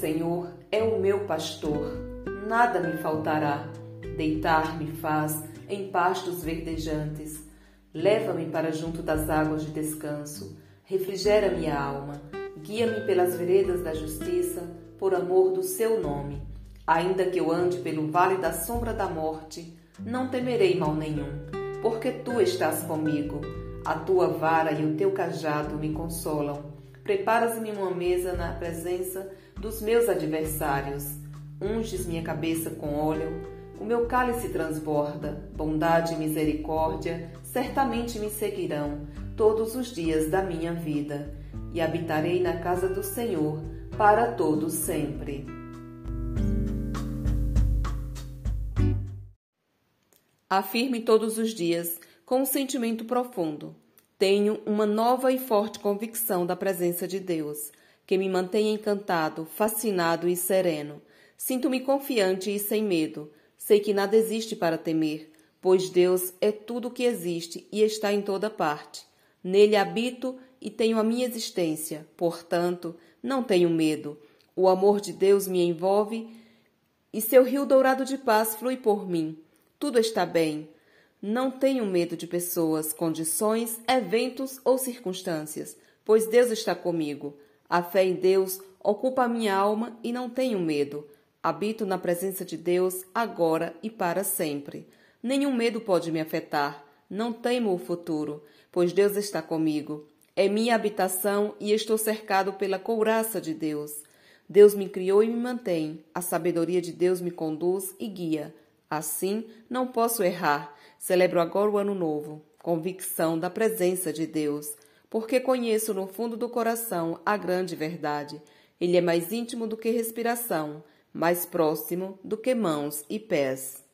Senhor é o meu pastor, nada me faltará. Deitar-me faz em pastos verdejantes. Leva-me para junto das águas de descanso. Refrigera minha alma. Guia-me pelas veredas da justiça, por amor do seu nome. Ainda que eu ande pelo vale da sombra da morte, não temerei mal nenhum, porque tu estás comigo. A tua vara e o teu cajado me consolam. Preparas-me uma mesa na presença dos meus adversários. Unges minha cabeça com óleo, o meu cálice transborda. Bondade e misericórdia certamente me seguirão todos os dias da minha vida, e habitarei na casa do Senhor para todo sempre. Afirme todos os dias, com um sentimento profundo: tenho uma nova e forte convicção da presença de Deus, que me mantém encantado, fascinado e sereno. Sinto-me confiante e sem medo. Sei que nada existe para temer, pois Deus é tudo o que existe e está em toda parte. Nele habito e tenho a minha existência, portanto, não tenho medo. O amor de Deus me envolve e seu rio dourado de paz flui por mim. Tudo está bem. Não tenho medo de pessoas, condições, eventos ou circunstâncias, pois Deus está comigo. A fé em Deus ocupa a minha alma e não tenho medo. Habito na presença de Deus agora e para sempre. Nenhum medo pode me afetar. Não temo o futuro, pois Deus está comigo. É minha habitação e estou cercado pela couraça de Deus. Deus me criou e me mantém. A sabedoria de Deus me conduz e guia. Assim, não posso errar. Celebro agora o Ano Novo, convicção da presença de Deus, porque conheço no fundo do coração a grande verdade. Ele é mais íntimo do que respiração, mais próximo do que mãos e pés.